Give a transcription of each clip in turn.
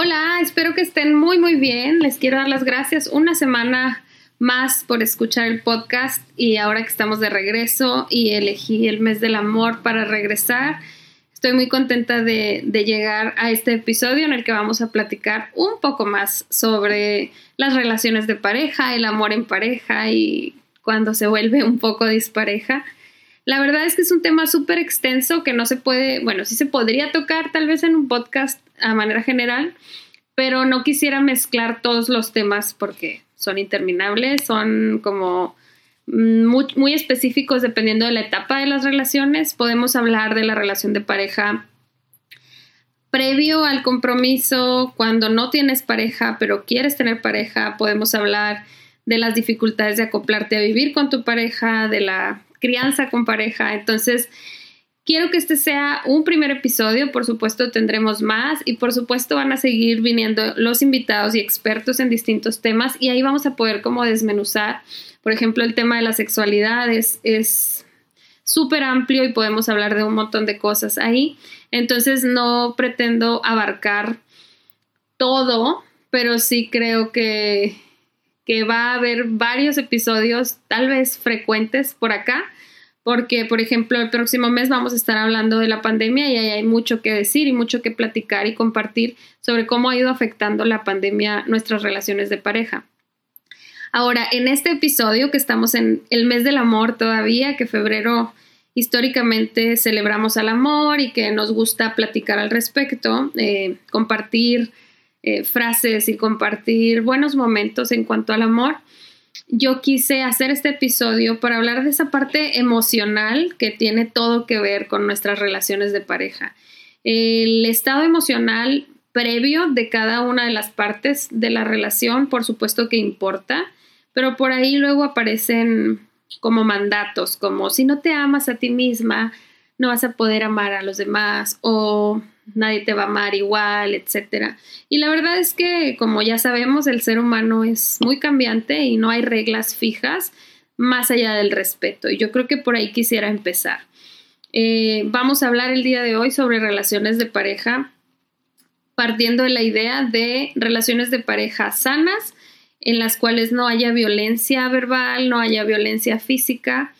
Hola, espero que estén muy muy bien. Les quiero dar las gracias una semana más por escuchar el podcast y ahora que estamos de regreso y elegí el mes del amor para regresar. Estoy muy contenta de, llegar a este episodio en el que vamos a platicar un poco más sobre las relaciones de pareja, el amor en pareja y cuando se vuelve un poco dispareja. La verdad es que es un tema súper extenso que no se puede, bueno, sí se podría tocar tal vez en un podcast a manera general, pero no quisiera mezclar todos los temas porque son interminables, son como muy, muy, específicos dependiendo de la etapa de las relaciones. Podemos hablar de la relación de pareja previo al compromiso, cuando no tienes pareja, pero quieres tener pareja. Podemos hablar de las dificultades de acoplarte a vivir con tu pareja, de la crianza con pareja. Entonces, quiero que este sea un primer episodio, por supuesto tendremos más y por supuesto van a seguir viniendo los invitados y expertos en distintos temas y ahí vamos a poder como desmenuzar, por ejemplo, el tema de la sexualidad es súper amplio y podemos hablar de un montón de cosas ahí. Entonces no pretendo abarcar todo, pero sí creo que que va a haber varios episodios, tal vez frecuentes por acá, porque, por ejemplo, el próximo mes vamos a estar hablando de la pandemia y ahí hay mucho que decir y mucho que platicar y compartir sobre cómo ha ido afectando la pandemia nuestras relaciones de pareja. Ahora, en este episodio que estamos en el mes del amor todavía, que febrero históricamente celebramos al amor y que nos gusta platicar al respecto, eh, compartir eh, frases y compartir buenos momentos en cuanto al amor, yo quise hacer este episodio para hablar de esa parte emocional que tiene todo que ver con nuestras relaciones de pareja. El estado emocional previo de cada una de las partes de la relación, por supuesto que importa, pero por ahí luego aparecen como mandatos, como si no te amas a ti misma, no vas a poder amar a los demás o nadie te va a amar igual, etc. Y la verdad es que, como ya sabemos, el ser humano es muy cambiante y no hay reglas fijas más allá del respeto. Y yo creo que por ahí quisiera empezar. Eh, vamos a hablar el día de hoy sobre relaciones de pareja, partiendo de la idea de relaciones de pareja sanas, en las cuales no haya violencia verbal, no haya violencia física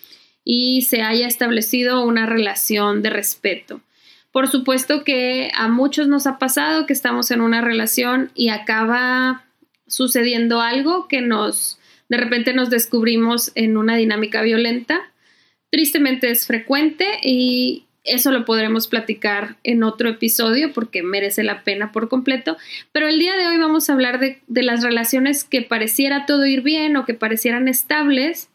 y se haya establecido una relación de respeto. Por supuesto que a muchos nos ha pasado que estamos en una relación y acaba sucediendo algo que nos, de repente nos descubrimos en una dinámica violenta. Tristemente es frecuente y eso lo podremos platicar en otro episodio porque merece la pena por completo. Pero el día de hoy vamos a hablar de, de las relaciones que pareciera todo ir bien o que parecieran estables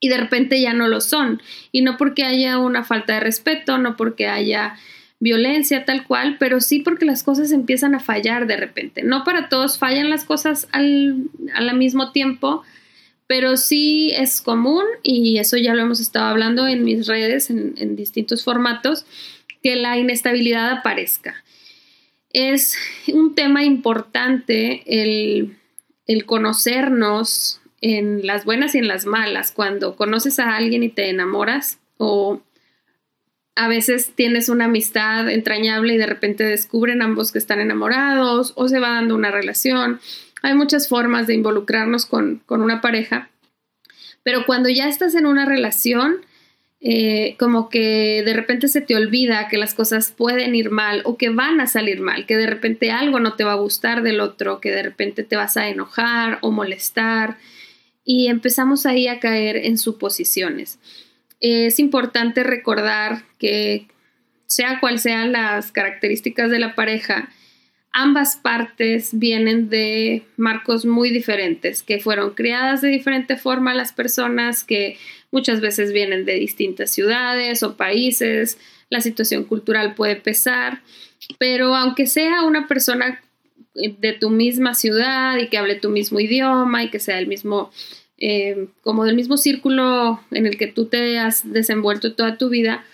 y de repente ya no lo son. Y no porque haya una falta de respeto, no porque haya violencia tal cual, pero sí porque las cosas empiezan a fallar de repente. No para todos fallan las cosas al, al mismo tiempo, pero sí es común, y eso ya lo hemos estado hablando en mis redes, en, en distintos formatos, que la inestabilidad aparezca. Es un tema importante el, el conocernos, en las buenas y en las malas, cuando conoces a alguien y te enamoras o a veces tienes una amistad entrañable y de repente descubren ambos que están enamorados o se va dando una relación. Hay muchas formas de involucrarnos con, una pareja, pero cuando ya estás en una relación, eh, como que de repente se te olvida que las cosas pueden ir mal o que van a salir mal, que de repente algo no te va a gustar del otro, que de repente te vas a enojar o molestar y empezamos ahí a caer en suposiciones. Es importante recordar que sea cual sean las características de la pareja, ambas partes vienen de marcos muy diferentes, que fueron criadas de diferente forma las personas, que muchas veces vienen de distintas ciudades o países, la situación cultural puede pesar, pero aunque sea una persona de tu misma ciudad y que hable tu mismo idioma y que sea el mismo, eh, como del mismo círculo en el que tú te has desenvuelto toda tu vida,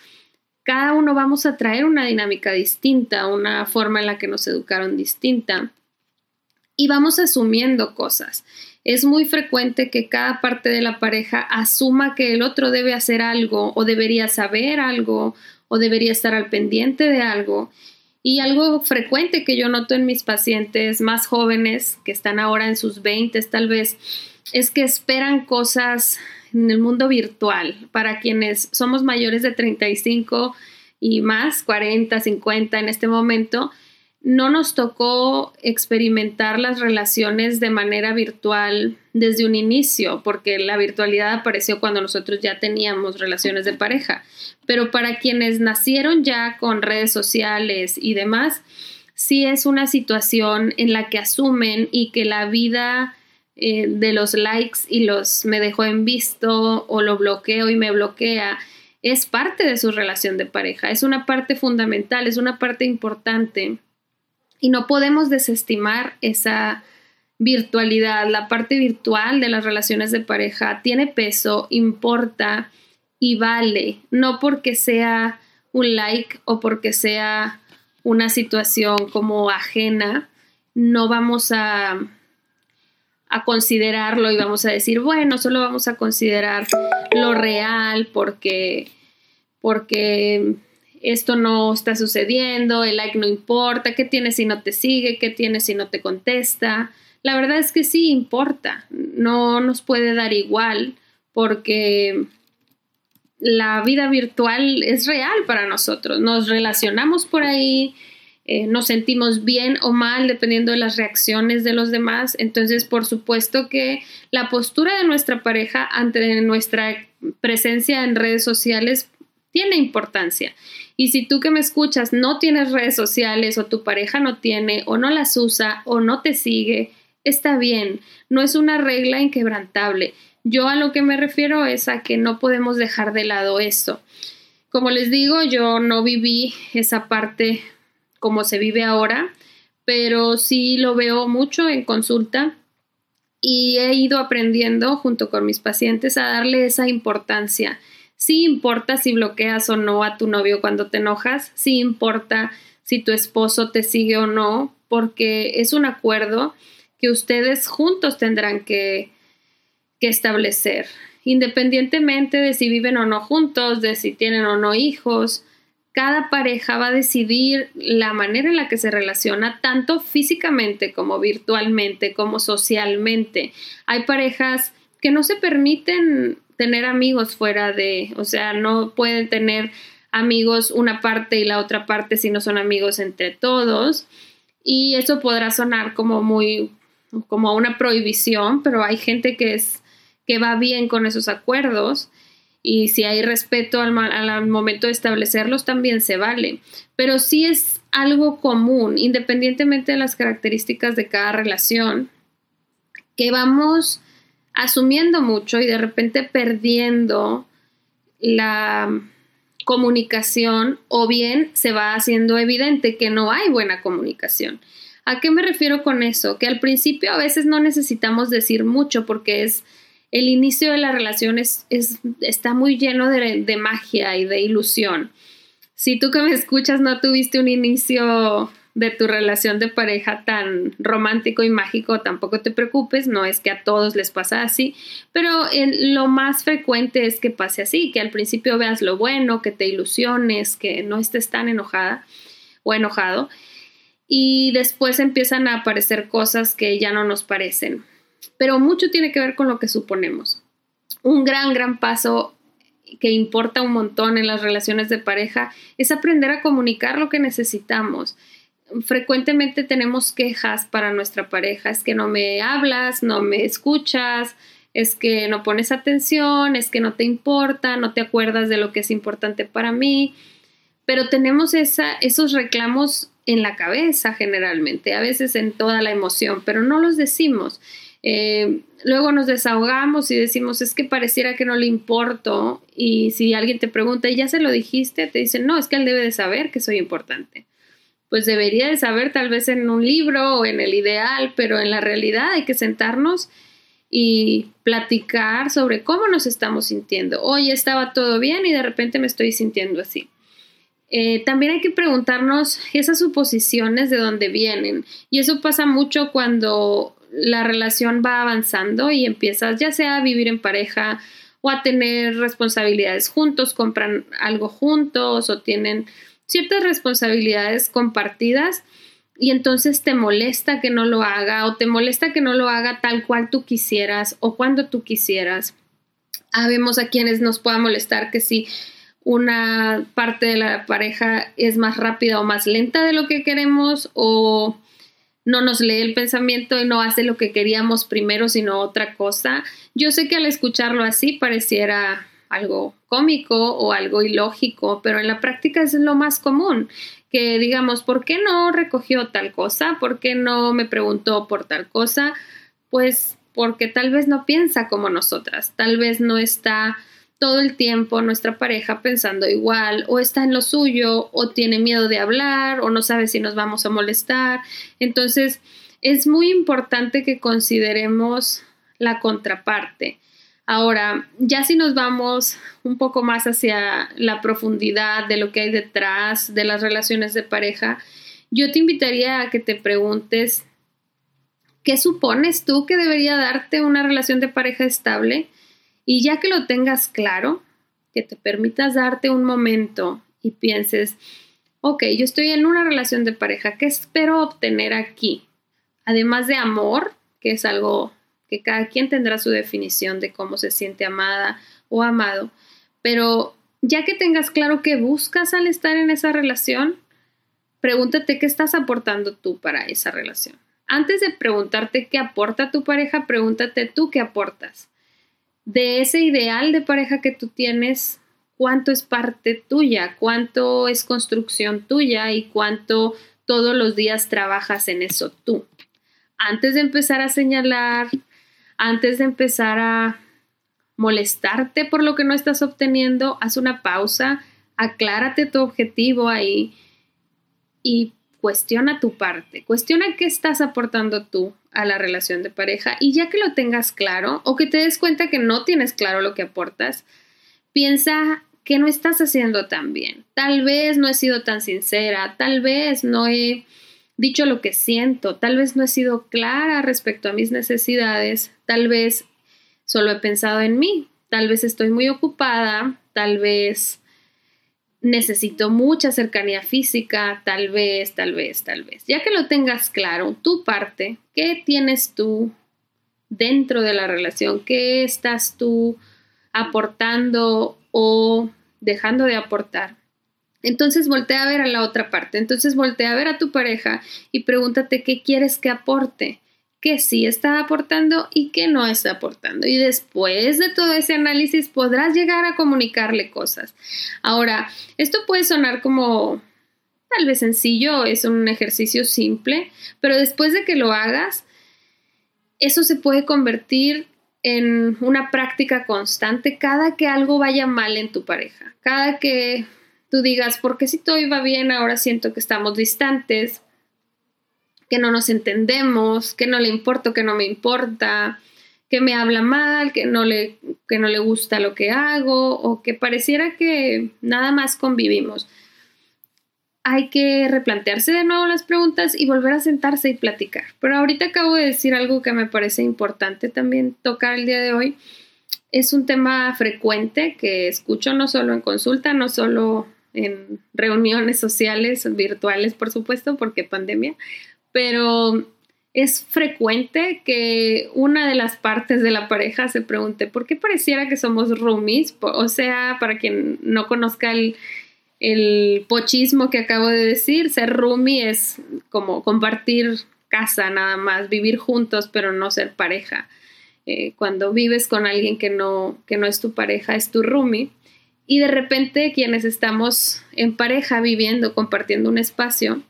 cada uno vamos a traer una dinámica distinta, una forma en la que nos educaron distinta y vamos asumiendo cosas. Es muy frecuente que cada parte de la pareja asuma que el otro debe hacer algo o debería saber algo o debería estar al pendiente de algo. Y algo frecuente que yo noto en mis pacientes más jóvenes, que están ahora en sus 20 tal vez, es que esperan cosas en el mundo virtual. Para quienes somos mayores de 35 y más, 40, 50 en este momento, no nos tocó experimentar las relaciones de manera virtual desde un inicio, porque la virtualidad apareció cuando nosotros ya teníamos relaciones de pareja. Pero para quienes nacieron ya con redes sociales y demás, sí es una situación en la que asumen y que la vida eh, de los likes y los me dejó en visto o lo bloqueo y me bloquea es parte de su relación de pareja, es una parte fundamental, es una parte importante. Y no podemos desestimar esa virtualidad, la parte virtual de las relaciones de pareja tiene peso, importa y vale, no porque sea un like o porque sea una situación como ajena, no vamos a, a considerarlo y vamos a decir, bueno, solo vamos a considerar lo real porque, porque esto no está sucediendo, el like no importa, qué tienes si no te sigue, qué tienes si no te contesta. La verdad es que sí importa, no nos puede dar igual porque la vida virtual es real para nosotros, nos relacionamos por ahí, eh, nos sentimos bien o mal dependiendo de las reacciones de los demás. Entonces, por supuesto que la postura de nuestra pareja ante nuestra presencia en redes sociales tiene importancia. Y si tú que me escuchas no tienes redes sociales o tu pareja no tiene o no las usa o no te sigue, está bien, no es una regla inquebrantable. Yo a lo que me refiero es a que no podemos dejar de lado esto. Como les digo, yo no viví esa parte como se vive ahora, pero sí lo veo mucho en consulta y he ido aprendiendo junto con mis pacientes a darle esa importancia Sí importa si bloqueas o no a tu novio cuando te enojas, sí importa si tu esposo te sigue o no, porque es un acuerdo que ustedes juntos tendrán que, que establecer, independientemente de si viven o no juntos, de si tienen o no hijos. Cada pareja va a decidir la manera en la que se relaciona, tanto físicamente como virtualmente, como socialmente. Hay parejas que no se permiten tener amigos fuera de, o sea, no pueden tener amigos una parte y la otra parte si no son amigos entre todos. Y eso podrá sonar como muy, como una prohibición, pero hay gente que es, que va bien con esos acuerdos y si hay respeto al, al, momento de establecerlos también se vale. Pero sí es algo común, independientemente de las características de cada relación, que vamos asumiendo mucho y de repente perdiendo la comunicación o bien se va haciendo evidente que no hay buena comunicación. ¿A qué me refiero con eso? Que al principio a veces no necesitamos decir mucho porque es el inicio de la relación es, está muy lleno de, magia y de ilusión. Si tú que me escuchas no tuviste un inicio de tu relación de pareja tan romántico y mágico, tampoco te preocupes, no es que a todos les pasa así, pero lo más frecuente es que pase así, que al principio veas lo bueno, que te ilusiones, que no estés tan enojada o enojado, y después empiezan a aparecer cosas que ya no nos parecen. Pero mucho tiene que ver con lo que suponemos. Un gran, gran paso que importa un montón en las relaciones de pareja es aprender a comunicar lo que necesitamos frecuentemente tenemos quejas para nuestra pareja, es que no me hablas, no me escuchas, es que no pones atención, es que no te importa, no te acuerdas de lo que es importante para mí, pero tenemos esa, esos reclamos en la cabeza generalmente, a veces en toda la emoción, pero no los decimos. Eh, luego nos desahogamos y decimos, es que pareciera que no le importo y si alguien te pregunta, ¿y ya se lo dijiste? Te dicen, no, es que él debe de saber que soy importante pues debería de saber tal vez en un libro o en el ideal, pero en la realidad hay que sentarnos y platicar sobre cómo nos estamos sintiendo. Hoy estaba todo bien y de repente me estoy sintiendo así. Eh, también hay que preguntarnos esas suposiciones de dónde vienen. Y eso pasa mucho cuando la relación va avanzando y empiezas ya sea a vivir en pareja o a tener responsabilidades juntos, compran algo juntos o tienen ciertas responsabilidades compartidas y entonces te molesta que no lo haga o te molesta que no lo haga tal cual tú quisieras o cuando tú quisieras. Habemos a quienes nos pueda molestar que si una parte de la pareja es más rápida o más lenta de lo que queremos o no nos lee el pensamiento y no hace lo que queríamos primero, sino otra cosa. Yo sé que al escucharlo así pareciera algo cómico o algo ilógico, pero en la práctica es lo más común, que digamos, ¿por qué no recogió tal cosa? ¿Por qué no me preguntó por tal cosa? Pues porque tal vez no piensa como nosotras, tal vez no está todo el tiempo nuestra pareja pensando igual o está en lo suyo o tiene miedo de hablar o no sabe si nos vamos a molestar. Entonces, es muy importante que consideremos la contraparte. Ahora, ya si nos vamos un poco más hacia la profundidad de lo que hay detrás de las relaciones de pareja, yo te invitaría a que te preguntes, ¿qué supones tú que debería darte una relación de pareja estable? Y ya que lo tengas claro, que te permitas darte un momento y pienses, ok, yo estoy en una relación de pareja, ¿qué espero obtener aquí? Además de amor, que es algo que cada quien tendrá su definición de cómo se siente amada o amado, pero ya que tengas claro qué buscas al estar en esa relación, pregúntate qué estás aportando tú para esa relación. Antes de preguntarte qué aporta tu pareja, pregúntate tú qué aportas de ese ideal de pareja que tú tienes, cuánto es parte tuya, cuánto es construcción tuya y cuánto todos los días trabajas en eso tú. Antes de empezar a señalar, antes de empezar a molestarte por lo que no estás obteniendo, haz una pausa, aclárate tu objetivo ahí y cuestiona tu parte, cuestiona qué estás aportando tú a la relación de pareja y ya que lo tengas claro o que te des cuenta que no tienes claro lo que aportas, piensa que no estás haciendo tan bien. Tal vez no he sido tan sincera, tal vez no he dicho lo que siento, tal vez no he sido clara respecto a mis necesidades, tal vez solo he pensado en mí, tal vez estoy muy ocupada, tal vez necesito mucha cercanía física, tal vez, tal vez, tal vez. Ya que lo tengas claro, tu parte, ¿qué tienes tú dentro de la relación? ¿Qué estás tú aportando o dejando de aportar? Entonces voltea a ver a la otra parte. Entonces voltea a ver a tu pareja y pregúntate qué quieres que aporte que sí está aportando y que no está aportando. Y después de todo ese análisis podrás llegar a comunicarle cosas. Ahora, esto puede sonar como tal vez sencillo, es un ejercicio simple, pero después de que lo hagas, eso se puede convertir en una práctica constante cada que algo vaya mal en tu pareja, cada que tú digas, porque si todo iba bien, ahora siento que estamos distantes, que no nos entendemos, que no le importa, que no me importa, que me habla mal, que no le, que no le gusta lo que hago o que pareciera que nada más convivimos. Hay que replantearse de nuevo las preguntas y volver a sentarse y platicar. Pero ahorita acabo de decir algo que me parece importante también tocar el día de hoy. Es un tema frecuente que escucho no solo en consulta, no solo en reuniones sociales, virtuales, por supuesto, porque pandemia, pero es frecuente que una de las partes de la pareja se pregunte, ¿por qué pareciera que somos roomies? O sea, para quien no conozca el, pochismo que acabo de decir, ser roomie es como compartir casa nada más, vivir juntos, pero no ser pareja. Eh, cuando vives con alguien que no, que no es tu pareja, es tu roomie. Y de repente quienes estamos en pareja viviendo, compartiendo un espacio,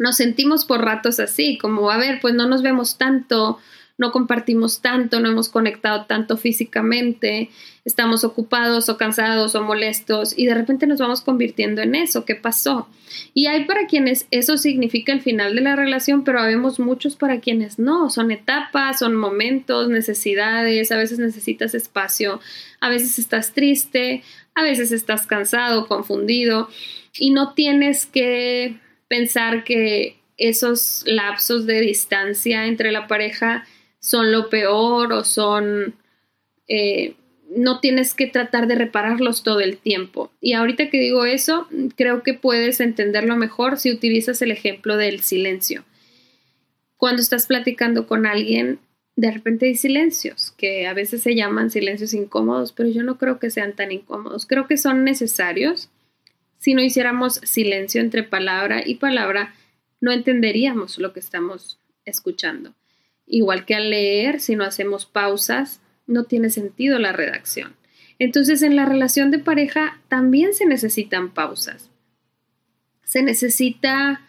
nos sentimos por ratos así, como, a ver, pues no nos vemos tanto, no compartimos tanto, no hemos conectado tanto físicamente, estamos ocupados o cansados o molestos y de repente nos vamos convirtiendo en eso. ¿Qué pasó? Y hay para quienes eso significa el final de la relación, pero habemos muchos para quienes no. Son etapas, son momentos, necesidades, a veces necesitas espacio, a veces estás triste, a veces estás cansado, confundido y no tienes que pensar que esos lapsos de distancia entre la pareja son lo peor o son... Eh, no tienes que tratar de repararlos todo el tiempo. Y ahorita que digo eso, creo que puedes entenderlo mejor si utilizas el ejemplo del silencio. Cuando estás platicando con alguien, de repente hay silencios, que a veces se llaman silencios incómodos, pero yo no creo que sean tan incómodos. Creo que son necesarios. Si no hiciéramos silencio entre palabra y palabra, no entenderíamos lo que estamos escuchando. Igual que al leer, si no hacemos pausas, no tiene sentido la redacción. Entonces, en la relación de pareja también se necesitan pausas. Se necesita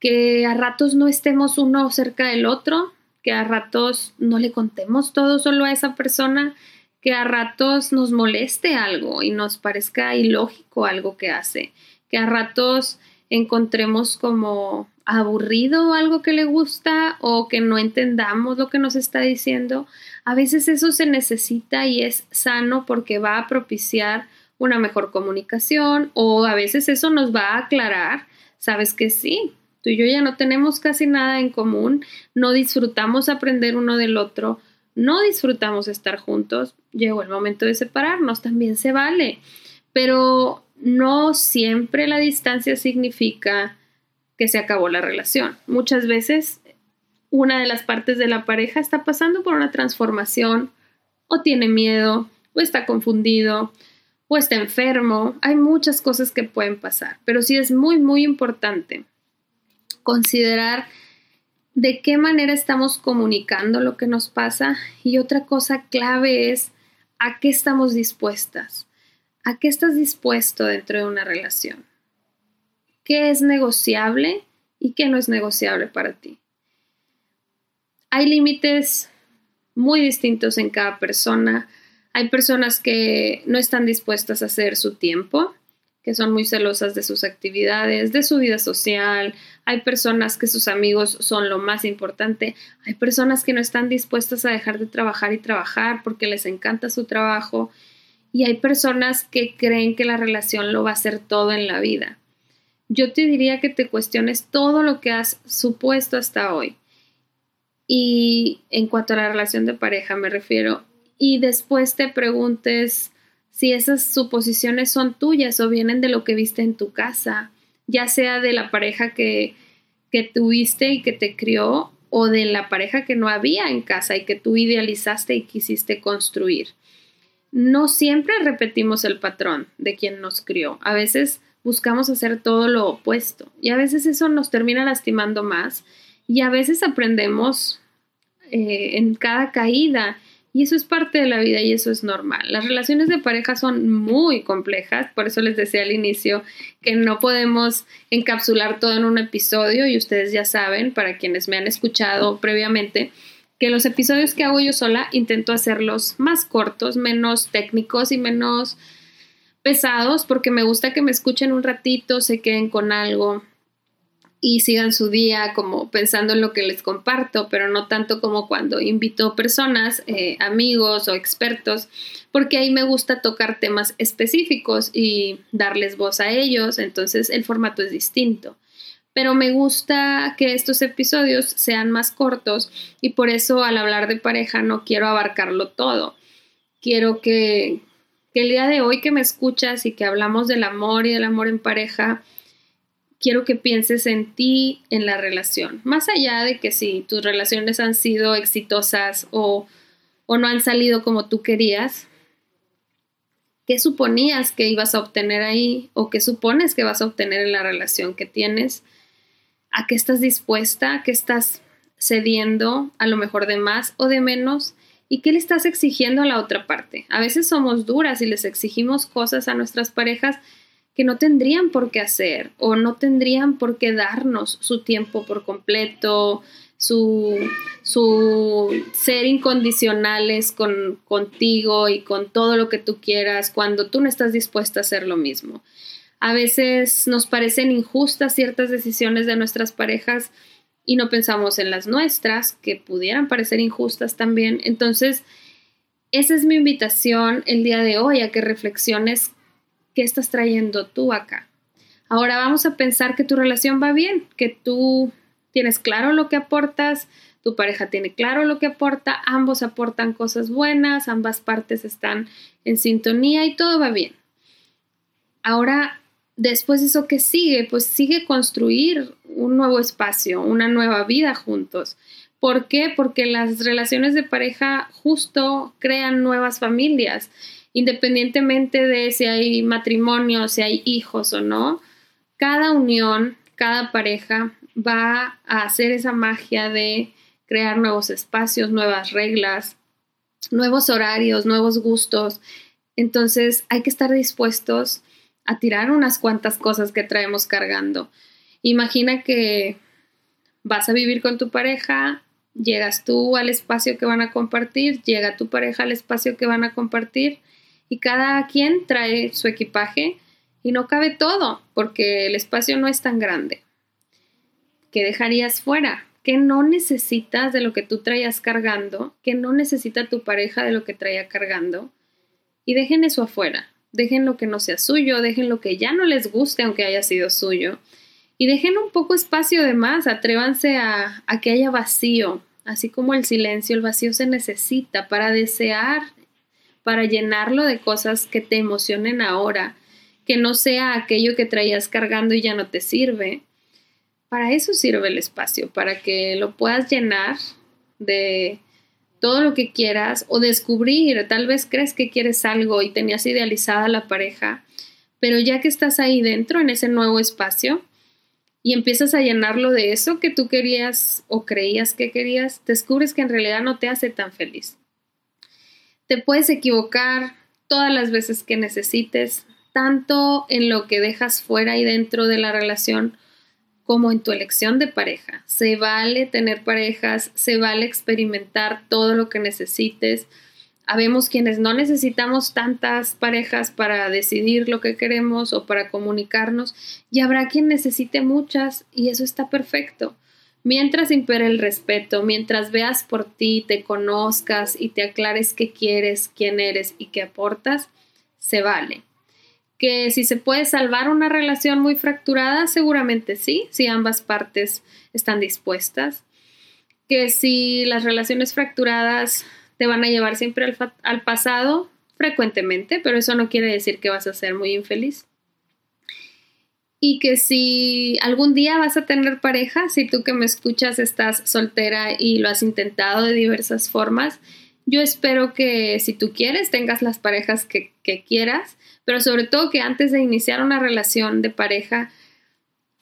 que a ratos no estemos uno cerca del otro, que a ratos no le contemos todo solo a esa persona, que a ratos nos moleste algo y nos parezca ilógico algo que hace, que a ratos encontremos como aburrido algo que le gusta o que no entendamos lo que nos está diciendo, a veces eso se necesita y es sano porque va a propiciar una mejor comunicación o a veces eso nos va a aclarar, sabes que sí, tú y yo ya no tenemos casi nada en común, no disfrutamos aprender uno del otro, no disfrutamos estar juntos, llegó el momento de separarnos, también se vale, pero no siempre la distancia significa que se acabó la relación. Muchas veces una de las partes de la pareja está pasando por una transformación o tiene miedo o está confundido o está enfermo. Hay muchas cosas que pueden pasar, pero sí es muy, muy importante considerar de qué manera estamos comunicando lo que nos pasa y otra cosa clave es a qué estamos dispuestas, a qué estás dispuesto dentro de una relación qué es negociable y qué no es negociable para ti. Hay límites muy distintos en cada persona. Hay personas que no están dispuestas a hacer su tiempo, que son muy celosas de sus actividades, de su vida social. Hay personas que sus amigos son lo más importante. Hay personas que no están dispuestas a dejar de trabajar y trabajar porque les encanta su trabajo. Y hay personas que creen que la relación lo va a hacer todo en la vida yo te diría que te cuestiones todo lo que has supuesto hasta hoy. Y en cuanto a la relación de pareja me refiero, y después te preguntes si esas suposiciones son tuyas o vienen de lo que viste en tu casa, ya sea de la pareja que, que tuviste y que te crió o de la pareja que no había en casa y que tú idealizaste y quisiste construir. No siempre repetimos el patrón de quien nos crió. A veces buscamos hacer todo lo opuesto y a veces eso nos termina lastimando más y a veces aprendemos eh, en cada caída y eso es parte de la vida y eso es normal. Las relaciones de pareja son muy complejas, por eso les decía al inicio que no podemos encapsular todo en un episodio y ustedes ya saben, para quienes me han escuchado previamente, que los episodios que hago yo sola intento hacerlos más cortos, menos técnicos y menos pesados porque me gusta que me escuchen un ratito, se queden con algo y sigan su día como pensando en lo que les comparto, pero no tanto como cuando invito personas, eh, amigos o expertos, porque ahí me gusta tocar temas específicos y darles voz a ellos, entonces el formato es distinto. Pero me gusta que estos episodios sean más cortos y por eso al hablar de pareja no quiero abarcarlo todo. Quiero que, que el día de hoy que me escuchas y que hablamos del amor y del amor en pareja, quiero que pienses en ti, en la relación. Más allá de que si tus relaciones han sido exitosas o, o no han salido como tú querías, ¿qué suponías que ibas a obtener ahí o qué supones que vas a obtener en la relación que tienes? ¿A qué estás dispuesta? ¿A qué estás cediendo? A lo mejor de más o de menos. ¿Y qué le estás exigiendo a la otra parte? A veces somos duras y les exigimos cosas a nuestras parejas que no tendrían por qué hacer o no tendrían por qué darnos su tiempo por completo, su, su ser incondicionales con, contigo y con todo lo que tú quieras cuando tú no estás dispuesta a hacer lo mismo. A veces nos parecen injustas ciertas decisiones de nuestras parejas y no pensamos en las nuestras, que pudieran parecer injustas también. Entonces, esa es mi invitación el día de hoy, a que reflexiones qué estás trayendo tú acá. Ahora vamos a pensar que tu relación va bien, que tú tienes claro lo que aportas, tu pareja tiene claro lo que aporta, ambos aportan cosas buenas, ambas partes están en sintonía y todo va bien. Ahora, después de eso que sigue, pues sigue construir un nuevo espacio, una nueva vida juntos. ¿Por qué? Porque las relaciones de pareja justo crean nuevas familias independientemente de si hay matrimonio, si hay hijos o no, cada unión, cada pareja va a hacer esa magia de crear nuevos espacios, nuevas reglas, nuevos horarios, nuevos gustos. Entonces hay que estar dispuestos a tirar unas cuantas cosas que traemos cargando. Imagina que vas a vivir con tu pareja, llegas tú al espacio que van a compartir, llega tu pareja al espacio que van a compartir y cada quien trae su equipaje y no cabe todo porque el espacio no es tan grande. ¿Qué dejarías fuera? ¿Qué no necesitas de lo que tú traías cargando? ¿Qué no necesita tu pareja de lo que traía cargando? Y dejen eso afuera. Dejen lo que no sea suyo, dejen lo que ya no les guste aunque haya sido suyo. Y dejen un poco espacio de más, atrévanse a, a que haya vacío, así como el silencio, el vacío se necesita para desear para llenarlo de cosas que te emocionen ahora, que no sea aquello que traías cargando y ya no te sirve. Para eso sirve el espacio, para que lo puedas llenar de todo lo que quieras o descubrir, tal vez crees que quieres algo y tenías idealizada la pareja, pero ya que estás ahí dentro, en ese nuevo espacio, y empiezas a llenarlo de eso que tú querías o creías que querías, descubres que en realidad no te hace tan feliz. Te puedes equivocar todas las veces que necesites, tanto en lo que dejas fuera y dentro de la relación como en tu elección de pareja. Se vale tener parejas, se vale experimentar todo lo que necesites. Habemos quienes no necesitamos tantas parejas para decidir lo que queremos o para comunicarnos y habrá quien necesite muchas y eso está perfecto. Mientras impere el respeto, mientras veas por ti, te conozcas y te aclares qué quieres, quién eres y qué aportas, se vale. Que si se puede salvar una relación muy fracturada, seguramente sí, si ambas partes están dispuestas. Que si las relaciones fracturadas te van a llevar siempre al, al pasado, frecuentemente, pero eso no quiere decir que vas a ser muy infeliz y que si algún día vas a tener pareja, si tú que me escuchas estás soltera y lo has intentado de diversas formas, yo espero que si tú quieres tengas las parejas que, quieras, pero sobre todo que antes de iniciar una relación de pareja,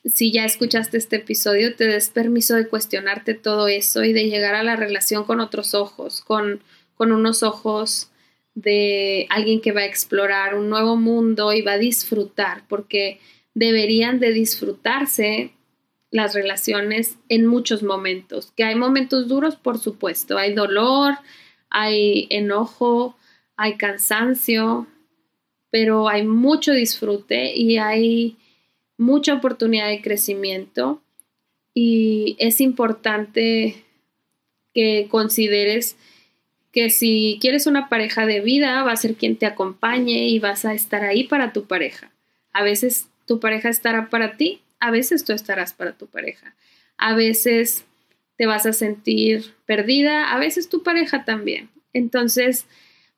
si ya escuchaste este episodio, te des permiso de cuestionarte todo eso y de llegar a la relación con otros ojos, con, con unos ojos de alguien que va a explorar un nuevo mundo y va a disfrutar, porque deberían de disfrutarse las relaciones en muchos momentos. Que hay momentos duros, por supuesto, hay dolor, hay enojo, hay cansancio, pero hay mucho disfrute y hay mucha oportunidad de crecimiento y es importante que consideres que si quieres una pareja de vida, va a ser quien te acompañe y vas a estar ahí para tu pareja. A veces tu pareja estará para ti, a veces tú estarás para tu pareja. A veces te vas a sentir perdida, a veces tu pareja también. Entonces,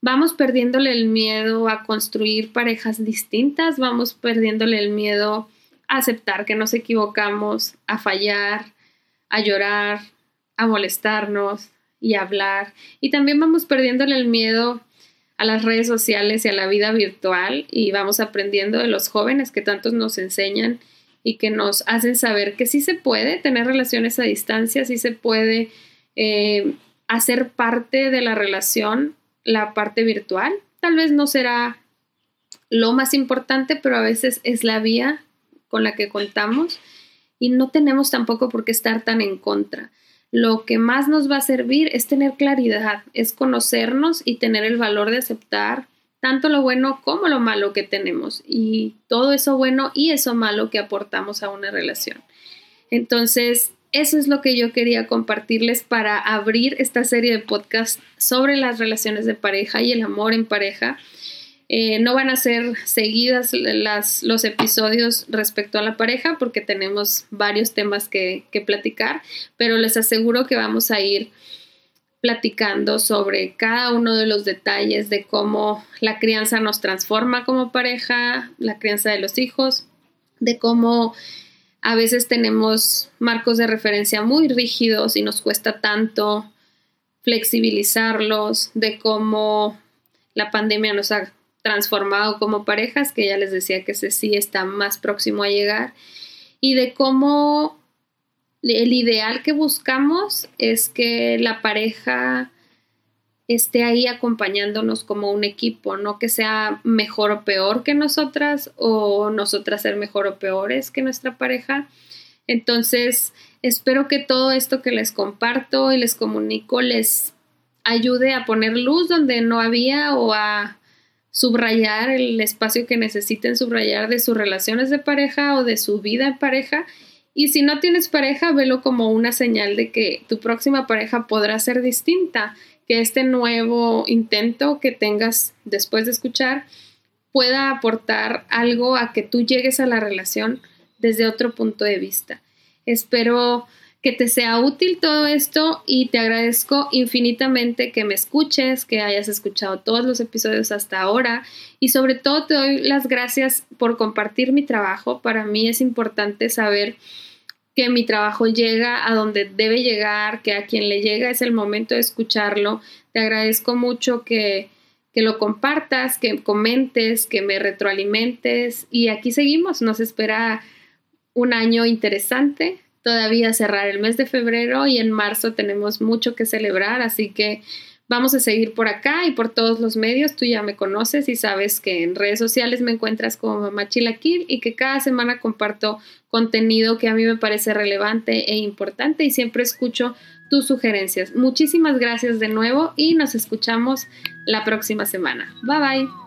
vamos perdiéndole el miedo a construir parejas distintas, vamos perdiéndole el miedo a aceptar que nos equivocamos, a fallar, a llorar, a molestarnos y a hablar. Y también vamos perdiéndole el miedo a las redes sociales y a la vida virtual y vamos aprendiendo de los jóvenes que tantos nos enseñan y que nos hacen saber que sí se puede tener relaciones a distancia, sí se puede eh, hacer parte de la relación la parte virtual. Tal vez no será lo más importante, pero a veces es la vía con la que contamos y no tenemos tampoco por qué estar tan en contra. Lo que más nos va a servir es tener claridad, es conocernos y tener el valor de aceptar tanto lo bueno como lo malo que tenemos y todo eso bueno y eso malo que aportamos a una relación. Entonces, eso es lo que yo quería compartirles para abrir esta serie de podcast sobre las relaciones de pareja y el amor en pareja. Eh, no van a ser seguidas las, los episodios respecto a la pareja porque tenemos varios temas que, que platicar, pero les aseguro que vamos a ir platicando sobre cada uno de los detalles de cómo la crianza nos transforma como pareja, la crianza de los hijos, de cómo a veces tenemos marcos de referencia muy rígidos y nos cuesta tanto flexibilizarlos, de cómo la pandemia nos ha transformado como parejas, que ya les decía que ese sí está más próximo a llegar, y de cómo el ideal que buscamos es que la pareja esté ahí acompañándonos como un equipo, no que sea mejor o peor que nosotras o nosotras ser mejor o peores que nuestra pareja. Entonces, espero que todo esto que les comparto y les comunico les ayude a poner luz donde no había o a subrayar el espacio que necesiten subrayar de sus relaciones de pareja o de su vida en pareja. Y si no tienes pareja, velo como una señal de que tu próxima pareja podrá ser distinta que este nuevo intento que tengas después de escuchar pueda aportar algo a que tú llegues a la relación desde otro punto de vista. Espero que te sea útil todo esto y te agradezco infinitamente que me escuches, que hayas escuchado todos los episodios hasta ahora y sobre todo te doy las gracias por compartir mi trabajo. Para mí es importante saber que mi trabajo llega a donde debe llegar, que a quien le llega es el momento de escucharlo. Te agradezco mucho que, que lo compartas, que comentes, que me retroalimentes y aquí seguimos. Nos espera un año interesante, todavía cerrar el mes de febrero y en marzo tenemos mucho que celebrar, así que Vamos a seguir por acá y por todos los medios. Tú ya me conoces y sabes que en redes sociales me encuentras como Mamá Chilaquil y que cada semana comparto contenido que a mí me parece relevante e importante y siempre escucho tus sugerencias. Muchísimas gracias de nuevo y nos escuchamos la próxima semana. Bye bye.